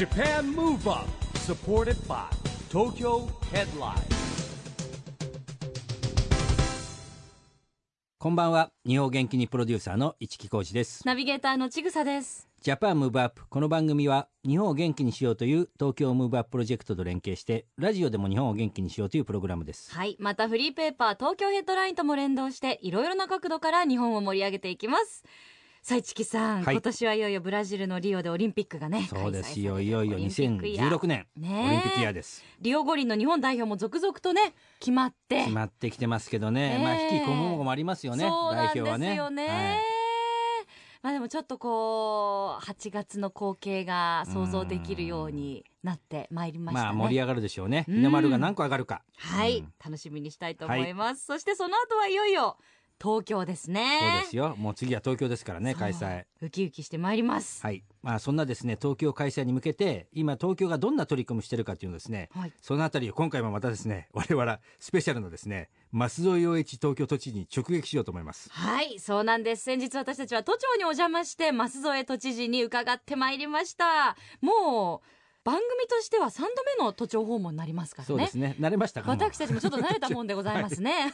Japan Move Up supported by Tokyo Headline こんばんは日本元気にプロデューサーの一木広治ですナビゲーターのちぐさです。 Japan Move Up この番組は日本を元気にしようという東京ムーブアッププロジェクトと連携してラジオでも日本を元気にしようというプログラムですはい。またフリーペーパー東京ヘッドラインとも連動していろいろな角度から日本を盛り上げていきます。さあ、市木さん、はい。今年はいよいよブラジルのリオでオリンピックがね。そうです。よいよいよオリンピックイヤー。2016年、オリンピックイヤーです。リオ五輪の日本代表も続々とね、決まって。決まってきてますけどね、ねえ。まあ引きこもごもありますよね。代表はね。よね。はい。まあでもちょっとこう、8月の光景が想像できるようになってまいりましたね。まあ盛り上がるでしょうね。うん。日の丸が何個上がるか。はい、うん。楽しみにしたいと思います。そしてその後はいよいよ東京ですね。そうですよもう次は東京ですからね開催ウキウキしてまいります。はいまあそんなですね東京開催に向けて今東京がどんな取り組みしてるかっていうのをですねはい。そのあたりを今回もまたですね 我々スペシャルのですね増添洋一東京都知事に直撃しようと思いますはい、そうなんです。先日私たちは都庁にお邪魔して、増添都知事に伺ってまいりました。もう、番組としては3度目の都庁訪問になりますからね。そうですね。慣れましたか？私たちもちょっと慣れたもんでございますね。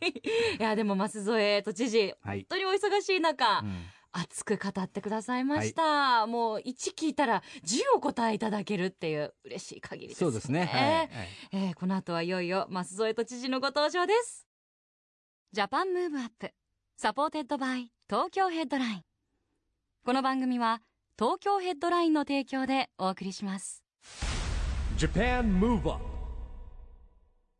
い。や、でも舛添都知事、はい。本当にお忙しい中、うん。熱く語ってくださいました、もう1聞いたら10お答えいただけるっていう嬉しい限りですそうですね。はい、はい。えーこの後はいよいよ舛添都知事のご登場です。 Japan Move Up supported by Tokyo Headline。この番組は東京ヘッドラインの提供でお送りします。Japan Move Up.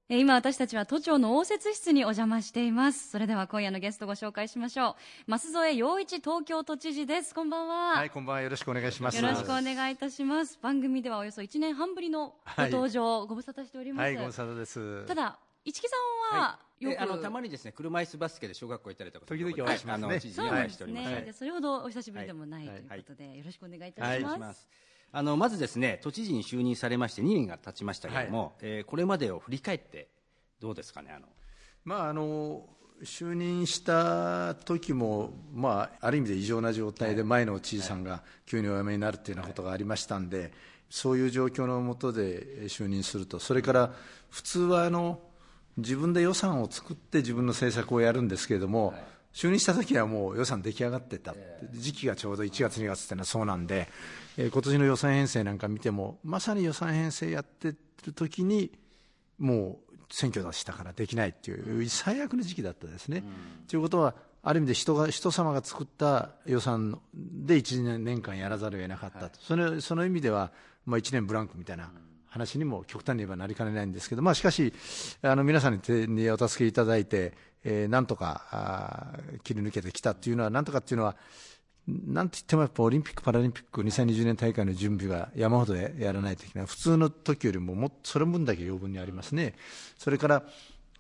えー今私たちは都庁の応接室にお邪魔しています。それでは今夜のゲストご紹介しましょう。増添洋一東京都知事です。こんばんは、はい、こんばんは。よろしくお願いします。よろしくお願いいたします。番組ではおよそ1年半ぶりのご登場、ご無沙汰しております、はい、ご無沙汰です。ただ市木さんはよあのたまにですね車椅子バスケで小学校行ったりとか時々お会いしますね。あの知いしております、ね、はい。でそれほどお久しぶりでもないはいということで、よろしくお願いいたはいします。あのまずですね都知事に就任されまして2年が経ちましたけれども、えーこれまでを振り返ってどうですかねあの。まあ、あの、就任した時も、まあ、ある意味で異常な状態で、前の知事さんが急にお辞めになるっていうようなことがありましたんで、そういう状況の下で就任すると、それから普通はあの自分で予算を作って自分の政策をやるんですけれども、就任した時はもう予算出来上がってた、時期がちょうど1月、2月っていうのはそうなんで、えー今年の予算編成なんか見ても、まさに予算編成やってる時に、もう選挙だしたからできないっていう、最悪の時期だったですね。ということは、ある意味で人が人様が作った予算で1年間やらざるを得なかったと、そのその意味では、まあ、1年ブランクみたいな話にも極端に言えばなりかねないんですけど、まあ、しかし、あの皆さんに手にお助けいただいて、えーなんとかあ切り抜けてきたっていうのは、なんとかっていうのは、なんといってもやっぱオリンピック・パラリンピック2020年大会の準備が山ほどやらないといけない、普通の時よりももそれ分だけ余分にありますね、それから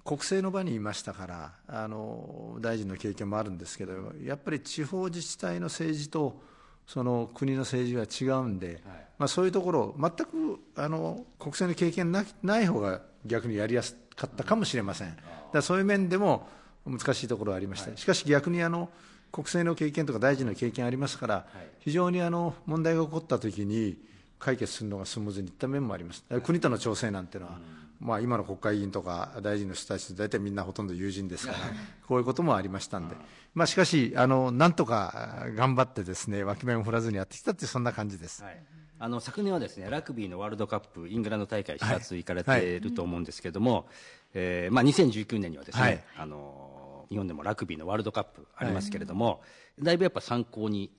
国政の場にいましたから、あの大臣の経験もあるんですけど、やっぱり地方自治体の政治とその国の政治は違うんで、まあ、そういうところ、全くあの国政の経験なない方が逆にやりやすかったかもしれません。だそういう面でも難しいところはありました、しかし逆にあの国政の経験とか大臣の経験ありますから、非常にあの問題が起こったときに解決するのがスムーズにいった面もあります、国との調整なんていうのは、まあ、今の国会議員とか大臣の人たち、大体みんなほとんど友人ですから、こういうこともありましたんで、まあ、しかしあの、なんとか頑張ってですね、脇目を振らずにやってきたってそんな感じです。はい、あの昨年はですねラグビーのワールドカップイングランド大会視察行かれてい。ると思うんですけども、えーまあ、2019年にはですね、はい。あの日本でもラグビーのワールドカップありますけれども、だいぶやっぱ参考に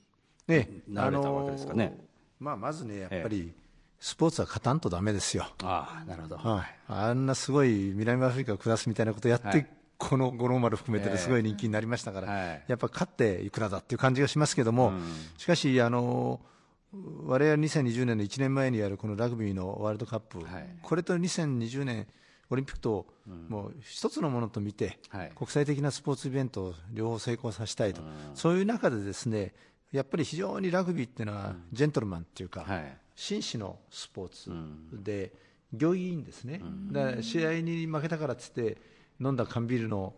ね、なられたわけですかね。まあ、まずね、やっぱり、スポーツは勝たんとだめですよ。ああなるほど、はい、あんなすごい南アフリカを下すみたいなことやって、はい。この五郎丸含めてですごい人気になりましたから、はい。やっぱ勝っていくらだっていう感じがしますけども、しかし、あの我々2020年の1年前にやるこのラグビーのワールドカップ、はい。これと2020年オリンピックと、もう一つのものと見て、はい。国際的なスポーツイベントを両方成功させたいと、そういう中でですねやっぱり非常にラグビーっていうのは、ジェントルマンっていうか、はい紳士のスポーツで、行儀いいんですね、だから試合に負けたからっつって、飲んだ缶ビールの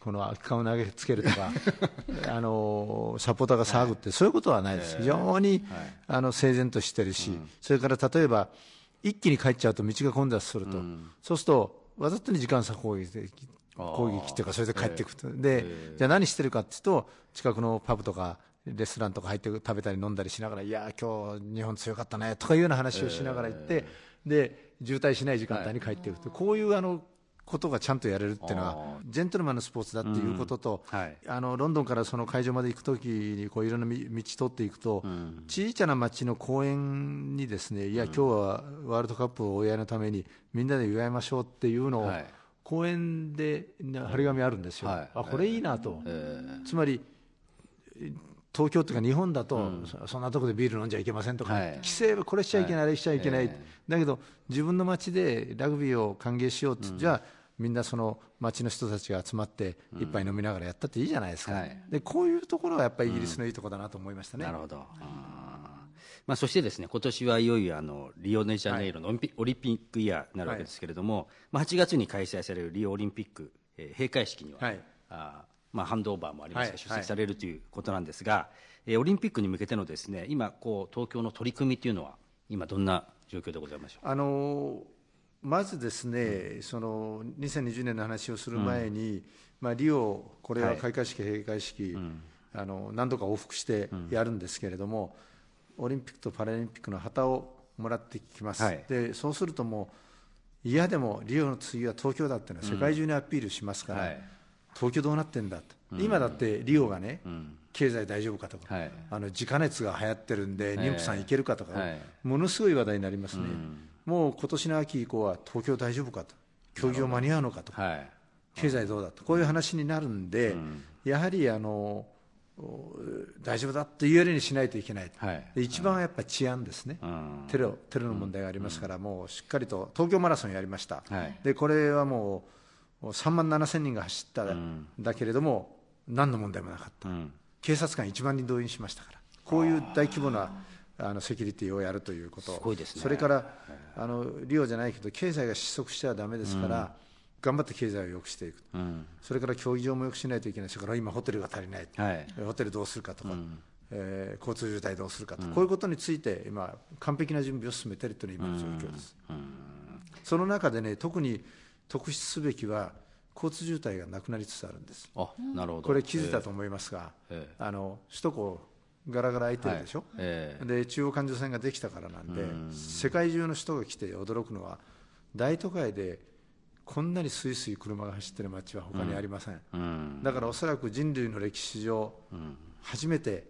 この空き缶を投げつけるとか あのサポーターが騒ぐって、そういうことはないです、非常に、あの整然としてるし、それから例えば一気に帰っちゃうと道が混雑すると、そうするとわざとに時間差攻撃で攻撃っていうかそれで帰っていくと、でじゃあ何してるかっていうと近くのパブとかレストランとか入って食べたり飲んだりしながらいや今日日本強かったねとかいうような話をしながら行って、で渋滞しない時間帯に帰っていくと、こういうあのことがちゃんとやれるっていうのはジェントルマンのスポーツだっていうことと、はい。あのロンドンからその会場まで行くときにこういろんなみ道通っていくと、小さな町の公園にですねいや、今日はワールドカップをお祝いのためにみんなで祝いましょうっていうのを、はい。公園で張り紙あるんですよ、はい。あこれいいなと、えつまり東京というか日本だと、そそんなところでビール飲んじゃいけませんとか、はい。規制はこれしちゃいけない、あれしちゃいけない、えだけど自分の街でラグビーを歓迎しようって、じゃあみんなその街の人たちが集まって一杯飲みながらやったっていいじゃないですか、はい。でこういうところがやっぱりイギリスのいいところだなと思いましたね。なるほど、まあ、そしてですね今年はいよいよあのリオデジャネイロのオリンピオリンピックイヤーになるわけですけれども、まあ、8月に開催されるリオオリンピック、えー閉会式には、はい。あーまあ、ハンドオーバーもありますが、はい出席されるということなんですが、えーオリンピックに向けてのですね今こう東京の取り組みというのは今どんな状況でございましょう？あのまずですね、その2020年の話をする前に、まあ、リオ、これは開会式、閉会式、あの何度か往復してやるんですけれども、オリンピックとパラリンピックの旗をもらってきます、はい。でそうするともう、嫌でもリオの次は東京だっていうのは世界中にアピールしますから、はい東京どうなってんだと、今だってリオがね、経済大丈夫かとか、はい。あの自家熱が流行ってるんで、妊婦さん行けるかとか、はい。ものすごい話題になりますね、もう今年の秋以降は東京大丈夫かと、競技場間に合うのかと、はい。経済どうだと、こういう話になるんで、やはりあのお大丈夫だって言えるようにしないといけない、はい。で一番はやっぱり治安ですね、うん。テロテロの問題がありますから、もうしっかりと東京マラソンやりました、はい。でこれはもう3万7千人が走ったん。だけれども、何の問題もなかった。うん。警察官1万人動員しましたから、こういう大規模なあのセキュリティをやるということ、すごいですね。それからあのリオじゃないけど、経済が失速してはだめですから、頑張って経済を良くしていく、うん。それから競技場も良くしないといけない、それから今、ホテルが足りない、はい。ホテルどうするかとか、えー交通渋滞どうするかとか、こういうことについて、今、完璧な準備を進めているというのが今の状況です。その中でね、特に特筆すべきは、交通渋滞がなくなりつつあるんです。あなるほど。これ気づいたと思いますが、ええ。あの首都高ガラガラ空いてるでしょ、はい。ええ。で中央環状線ができたからなんで、世界中の人が来て驚くのは大都会でこんなにスイスイ車が走ってる街は他にありません、うん。だからおそらく人類の歴史上、初めて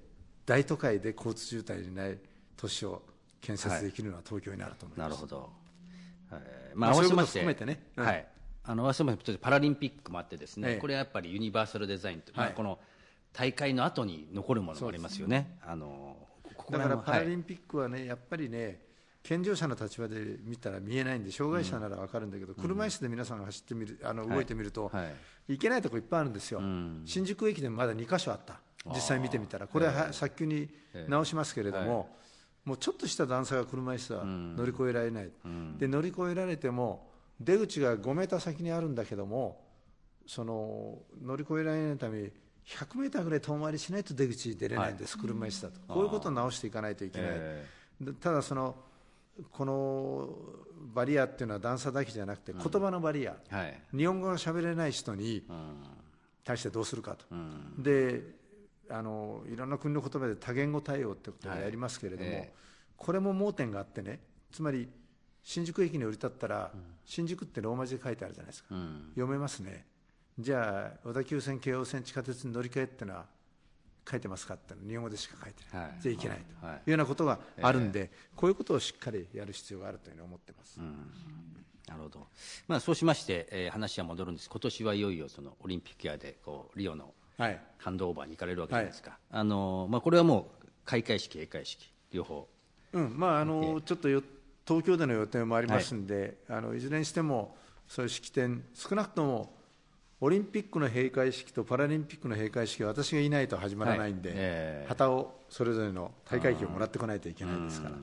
大都会で交通渋滞にない都市を建設できるのは東京になると思います、なるほど、えーまあ合わせまして含めてね。うん。はい、あの合わせましてパラリンピックもあってですね、ええ。これはやっぱりユニバーサルデザインと、まあはい。この大会の後に残るものもありますよね。あのここだからもパラリはいンピックはね、やっぱりね、健常者の立場で見たら見えないんで、障害者なら分かるんだけど、車椅子で皆さんが走ってみる、あの動いてみると、はい。いけないとこいっぱいあるんですよ、新宿駅でもまだ2箇所あった、実際見てみたら、これは早急に直しますけれども、もうちょっとした段差が車椅子は乗り越えられない、で乗り越えられても、出口が5メーター先にあるんだけども、その乗り越えられないために、100メーターぐらい遠回りしないと出口に出れないんです、車椅子だと、こういうことを直していかないといけない。えでただそのこのバリアっていうのは段差だけじゃなくて言葉のバリア、はい。日本語が喋れない人にうん。対してどうするかと、うん。であのいろんな国の言葉で多言語対応ってことをやりますけれども、はいええ。これも盲点があってねつまり新宿駅に降り立ったら、新宿ってローマ字で書いてあるじゃないですか、うん。読めますね。じゃあ小田急線京王線地下鉄に乗り換えってのは書いてますかって日本語でしか書いてない、はい。じゃあいけないとはい。い。うようなことがあるんで、こういうことをしっかりやる必要があるというふうに思ってます。なるほど、まあ、そうしまして、えー話は戻るんです。今年はいよいよそのオリンピックイヤーでこうリオのはいハンドオーバーに行かれるわけじゃないですか、あのまあ、これはもう開会式閉会式両方。うん。まあ、あのちょっとよ東京での予定もありますんで、い、あのいずれにしてもそういう式典少なくともオリンピックの閉会式とパラリンピックの閉会式は私がいないと始まらないんで、はい。ええ。旗をそれぞれの大会旗をもらってこないといけないですから、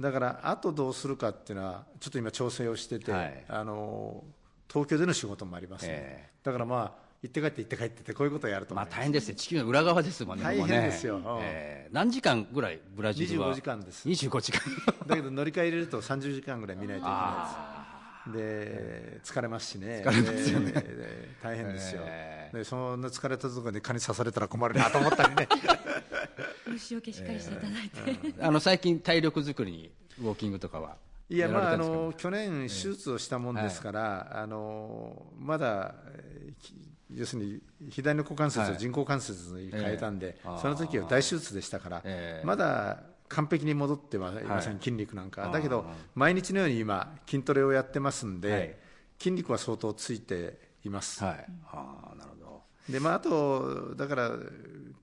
だからあとどうするかっていうのはちょっと今調整をしてて、はい。あの東京での仕事もあります、ねえ。だからまあ行って帰って行って帰ってってこういうことをやると思います、まあ大変ですね地球の裏側ですもんね大変ですよ。うんえー何時間ぐらいブラジルは？25時間です。25時間。だけど乗り換え入れると30時間ぐらい見ないといけないです。で疲れますしね。疲れますよね。大変ですよ、えでそんな疲れたところで蚊に刺されたら困るなと思ったりね。虫除けしっかりしていただいて、あの最近体力作りにウォーキングとかはいやまああの去年手術をしたもんですから、あのまだ要するに左の股関節をはい。人工関節に変えたんで、ええ。その時は大手術でしたから、ええ。まだ完璧に戻ってはいません、はい。筋肉なんか。だけど毎日のように今筋トレをやってますんで、はい。筋肉は相当ついています、はい。ああなるほど。でまあ、あとだから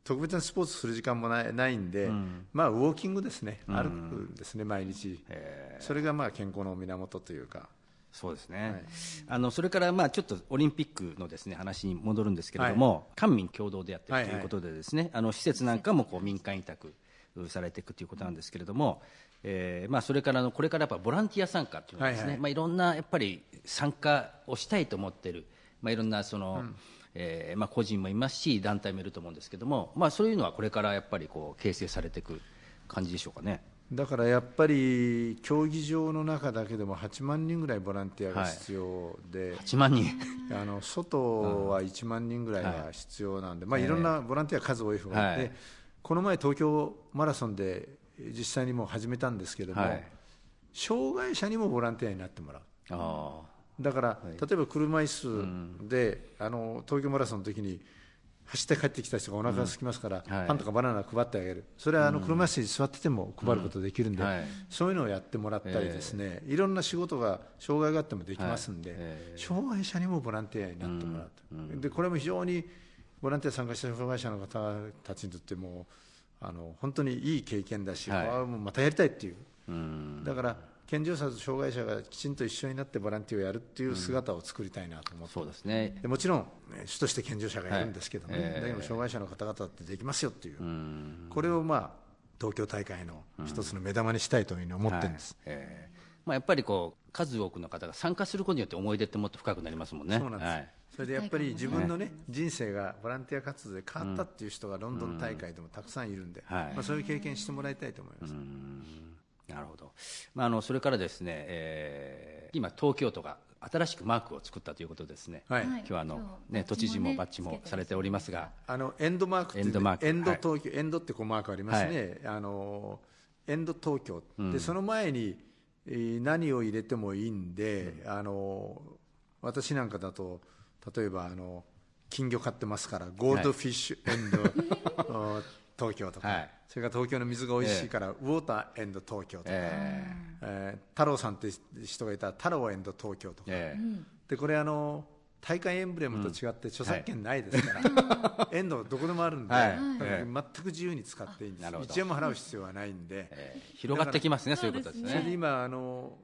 特別なスポーツする時間もないないんで、まあ、ウォーキングですね、歩くんですね毎日、えそれがまあ健康の源というか。そうですね、はい。あのそれからまあちょっとオリンピックのですね話に戻るんですけれども、官民共同でやってるということでですね、あの施設なんかもこう民間委託されていくということなんですけれども、えーまあ、それからあのこれからやっぱボランティア参加っていうのはですね、はいはい。いまあ、いろんなやっぱり参加をしたいと思ってる、まあ、いろんなその、えーまあ、個人もいますし団体もいると思うんですけども、まあ、そういうのはこれからやっぱりこう形成されていく感じでしょうかね。だからやっぱり競技場の中だけでも8万人ぐらいボランティアが必要で、8万人。あの外は1万人ぐらいは必要なんで、まあ、ええいろんなボランティア数多い方がはい。この前、東京マラソンで実際にもう始めたんですけども、はい。障害者にもボランティアになってもらう。あだから、例えば車椅子で、あの東京マラソンの時に走って帰ってきた人がお腹が空きますから、はい。パンとかバナナ配ってあげる、それはあの車椅子に座ってても配ることできるんで、うん。はい。そういうのをやってもらったりですね、いろんな仕事が障害があってもできますんで、はい。え障害者にもボランティアになってもらうと、でこれも非常にボランティア参加した障害者の方たちにとってもあの本当にいい経験だし、はい。もうまたやりたいっていう。うん。だから健常者と障害者がきちんと一緒になってボランティアをやるっていう姿を作りたいなと思ってそうですね。でもちろん、ね主として健常者がいるんですけどね、はい。ええだけど障害者の方々ってできますよっていう、うん。これをまあ東京大会の一つの目玉にしたいというふうに思ってるんです、はい。えー。まあ、やっぱりこう数多くの方が参加することによって思い出ってもっと深くなりますもんね。そうなんです、はい。それでやっぱり自分のね、人生がボランティア活動で変わったっていう人がロンドン大会でもたくさんいるんで、はい。まあ、そういう経験してもらいたいと思います、なるほど、まあ、あのそれからですね、えー今、東京都が新しくマークを作ったということですね、はい。今日はあの、今ね、日都知事もババッジッジもされておりますが、あのエンドマークっていうねエンドマーク。エンド東京、エンドってこうマークありますね、あのエンド東京、でその前に、えー何を入れてもいいんで、あの私なんかだと例えばあの金魚飼ってますからゴールドフィッシュエンド、お東京とか、はい。それから東京の水が美味しいから、ウォーターエンド東京とか、ええ。ー太郎さんって人がいたら太郎エンド東京とか。えでこれあの大会エンブレムと違って著作権ないですから、エンドどこでもあるんで、はい。全く自由に使っていいんです。なるほど。1円も払う必要はないんで、えー広がってきますね、そういうことですそれでね。今あの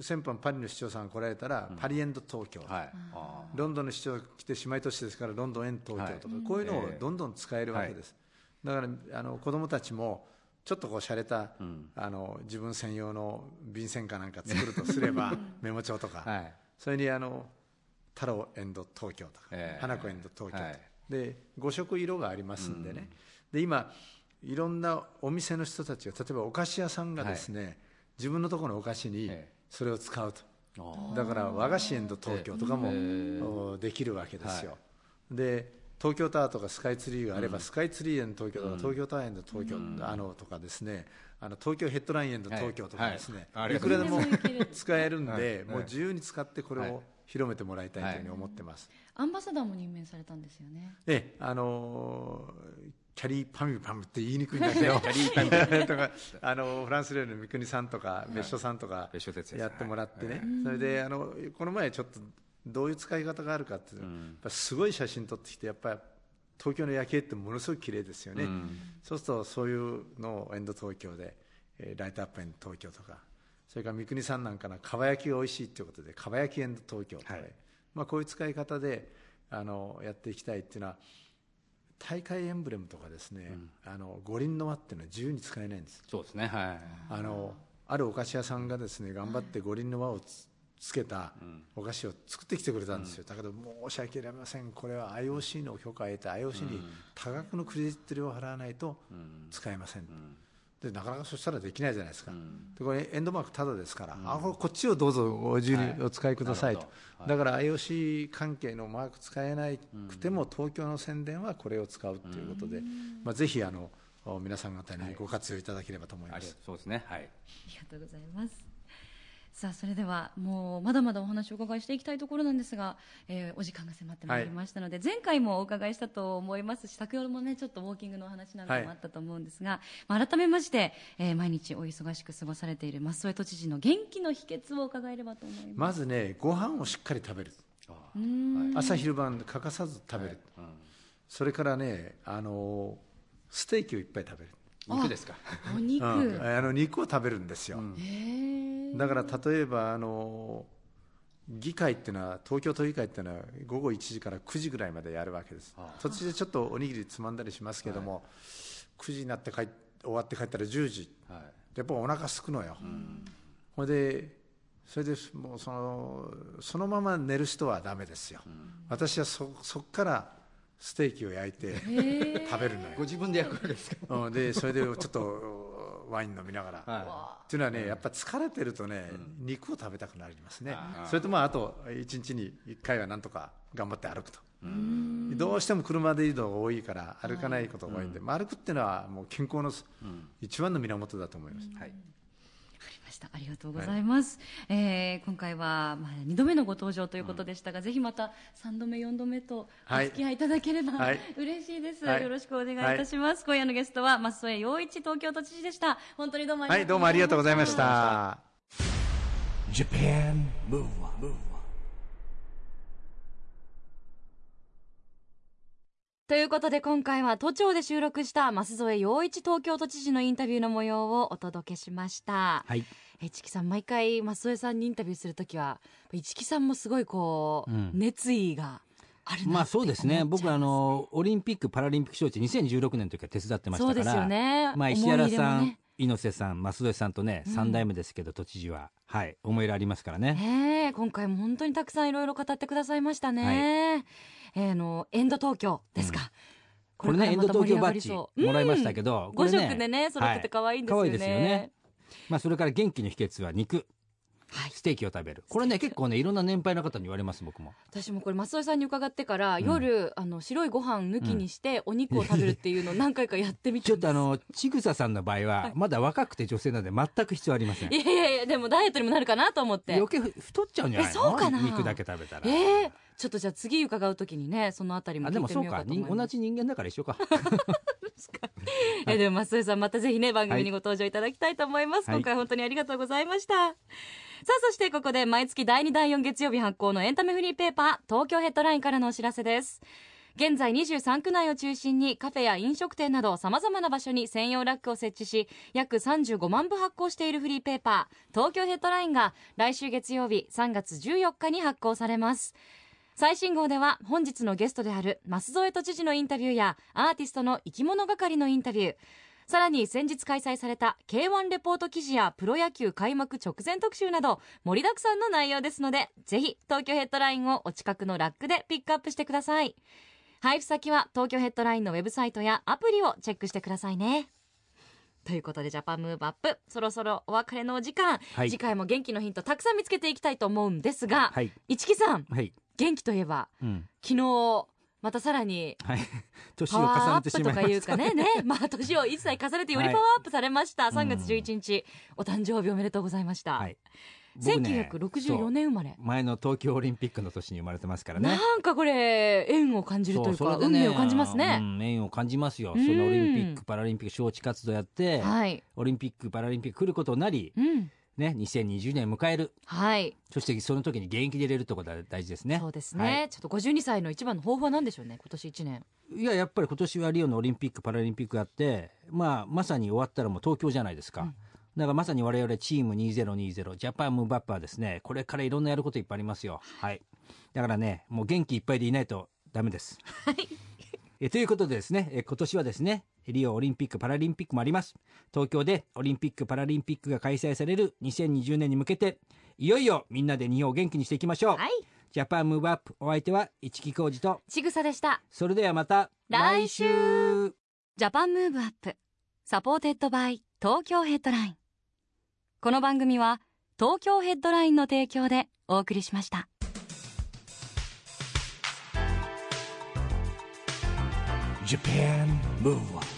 先般パリの市長さんが来られたら、パリエンド東京、はい。あロンドンの市長が来て姉妹都市ですからロンドンエンド東京とか、こういうのをどんどん使えるわけです、だからあの子供たちもちょっとこう洒落た、あの自分専用の便箋かなんか作るとすれば メモ帳とか、はい。それにあの太郎エンド東京とか、ええ。花子エンド東京とか、はい。で5色色がありますんでね、で今いろんなお店の人たちが例えばお菓子屋さんがですね、自分のところのお菓子にええ。それを使うと、あだから和菓子エンド東京とかも、おできるわけですよ、で東京タワーとかスカイツリーがあれば、スカイツリーエンド東京とか、東京タワーエンド東京、あのとかですね。あの東京ヘッドラインエンド東京とかですね、はい。はい。い、くらでも使えるんで、はい。もう自由に使ってこれはい。を広めてもらいたいというふうに思ってます。アンバサダーも任命されたんですよね。ええあのーキャリーパミュパムって言いにくいんだけど キャリーパミとかあのフランス料理の三國さんとか別所さんとかやってもらってね、それであのこの前ちょっとどういう使い方があるかっていうの、やっぱすごい写真撮ってきてやっぱり東京の夜景ってものすごく綺麗ですよね、そうするとそういうのをエンド東京で、えーライトアップエンド東京とかそれから三國さんなんかのかば焼きが美味しいということでかば焼きエンド東京とか、はい。まあ、こういう使い方であのやっていきたいっていうのは大会エンブレムとかですね、あの五輪の輪っていうのは自由に使えないんです。そうですね、はい。あのあるお菓子屋さんがですね頑張って五輪の輪をつつけたお菓子を作ってきてくれたんですよ、だけど申し訳ありません。これは IOC の許可を得て IOC に多額のクレジット料を払わないと使えません、でなかなかそしたらできないじゃないですか、でこれエンドマークただですから、あここっちをどうぞご自由にお使いくださいと、はい。だから IOC 関係のマーク使えなくても、東京の宣伝はこれを使うということで、まあ、ぜひあの皆さん方にご活用いただければと思います。そうですね。はい。ありがとうございます。さあそれではもうまだまだお話をお伺いしていきたいところなんですが、えーお時間が迫ってまいりましたので、前回もお伺いしたと思いますし先ほどもねちょっとウォーキングのお話なんかもあったと思うんですが、まあ改めまして、えー毎日お忙しく過ごされている増添都知事の元気の秘訣を伺えればと思います。まずね、ご飯をしっかり食べる、朝昼晩欠かさず食べる、それからね、あのステーキをいっぱい食べる、肉ですか？お肉、うん。あの肉を食べるんですよ、へー。だから例えばあの議会っていうのは東京都議会っていうのは午後1時から9時ぐらいまでやるわけです。途中でちょっとおにぎりつまんだりしますけども、9時になって帰っ終わって帰ったら10時。はい。やっぱお腹すくのよ、ほいでそれでもうそのそのまま寝る人はダメですよ、私はそそこからステーキを焼いて食べるのよ。ご自分で焼くわけですか？うん。でそれでちょっとワイン飲みながら、はっていうのはねやっぱ疲れてるとね、肉を食べたくなりますね。それとまああと1日に1回はなんとか頑張って歩くと。どうしても車で移動が多いから歩かないことが多いんで、まあ、歩くっていうのはもう健康の一番の源だと思います、はいました。ありがとうございます。えー今回は、まあ、2度目のご登場ということでしたが、ぜひまた3度目、4度目とおはい付き合いいただければ、はい嬉しいです、はいよろしくお願いいたします。今夜のゲストは、増添洋一東京都知事でした。本当にどうもありがとうはいどうもありがとうございまし。た Japan Move Up, ということで今回は都庁で収録した増添洋一東京都知事のインタビューの模様をお届けしました。はいえ市木さん毎回増添さんにインタビューするときは市木さんもすごいこう、うん。熱意があまあそうですね。僕あのオリンピック・パラリンピック招致2016年の時は手伝ってましたからそうですよね。まあ、石原さん、ね。猪瀬さん増添さんとね、うん。三代目ですけど都知事ははい思い入れありますからね。ねえ今回も本当にたくさんいろいろ語ってくださいましたね、えーあのエンド東京ですか、これねエンド東京バッジもらいましたけど、ど、うん、5これね色でね揃ってて可愛いんですよね,、はい可愛いですよねまあそれから元気の秘訣は肉。はい。ステーキを食べる。これね結構ねいろんな年配の方に言われます僕も。私もこれ増添さんに伺ってから、ん。夜あの白いご飯抜きにしてお肉を食べるっていうのを何回かやってみて ちょっとあのちぐささんの場合はまだ若くて女性なので全く必要ありません。いやいやいやでもダイエットにもなるかなと思って。余計ふ太っちゃうんじゃないそうかな？肉だけ食べたら。ええちょっとじゃあ次伺うときにねそのあたりもあ聞いてみようでもそうかかと思います。人同じ人間だから一緒か えでも増添さんまたぜひね番組にご登場いただきたいと思います、はい。今回本当にありがとうございました。さあそしてここで毎月第2第4月曜日発行のエンタメフリーペーパー東京ヘッドラインからのお知らせです。現在23区内を中心にカフェや飲食店などさまざまな場所に専用ラックを設置し約35万部発行しているフリーペーパー東京ヘッドラインが来週月曜日3月14日に発行されます最新号では本日のゲストである増添都知事のインタビューやアーティストの生き物係のインタビュー。さらに先日開催された K1 レポート記事やプロ野球開幕直前特集など盛りだくさんの内容ですのでぜひ東京ヘッドラインをお近くのラックでピックアップしてください。配布先は東京ヘッドラインのウェブサイトやアプリをチェックしてくださいね。ということでジャパンムーブアップ。そろそろお別れのお時間、はい。次回も元気のヒントたくさん見つけていきたいと思うんですが、はい。市木さん。はい元気といえばうん。昨日またさらにはい。年パを重ねワーアップとてしまいました。かいうかね。ね まあ年を1歳重ねてよりパワーアップされました、3月11日、お誕生日おめでとうございました、はい。僕ね1964年生まれ、前の東京オリンピックの年に生まれてますからね。なんかこれ縁を感じるというか、それで運命を感じますね。う、ん縁を感じますよ。そうんのオリンピック・パラリンピック招致活動やって、はい。オリンピック・パラリンピック来ることになり、うんね、2020年迎える。はい。そしてその時に現役で入れるところが大事ですね。そうですね、はい。ちょっと52歳の一番の抱負は何でしょうね今年1年。いややっぱり今年はリオのオリンピック・パラリンピックあって、まあ、まさに終わったらもう東京じゃないですか、うん。だからまさに我々チーム2020ジャパンムーブアップはですねこれからいろんなやることいっぱいありますよ。はい。だからねもう元気いっぱいでいないとダメですえということでですねえ今年はですねリオオリンピック・パラリンピックもあります。東京でオリンピック・パラリンピックが開催される2020年に向けていよいよみんなで日本を元気にしていきましょう、はい。ジャパンムーブアップお相手は一木広治と。ちぐさでした。それではまた来週。 Japan Move Up. supported by Tokyo Headline。この番組は東京ヘッドラインの提供でお送りしました Japan Move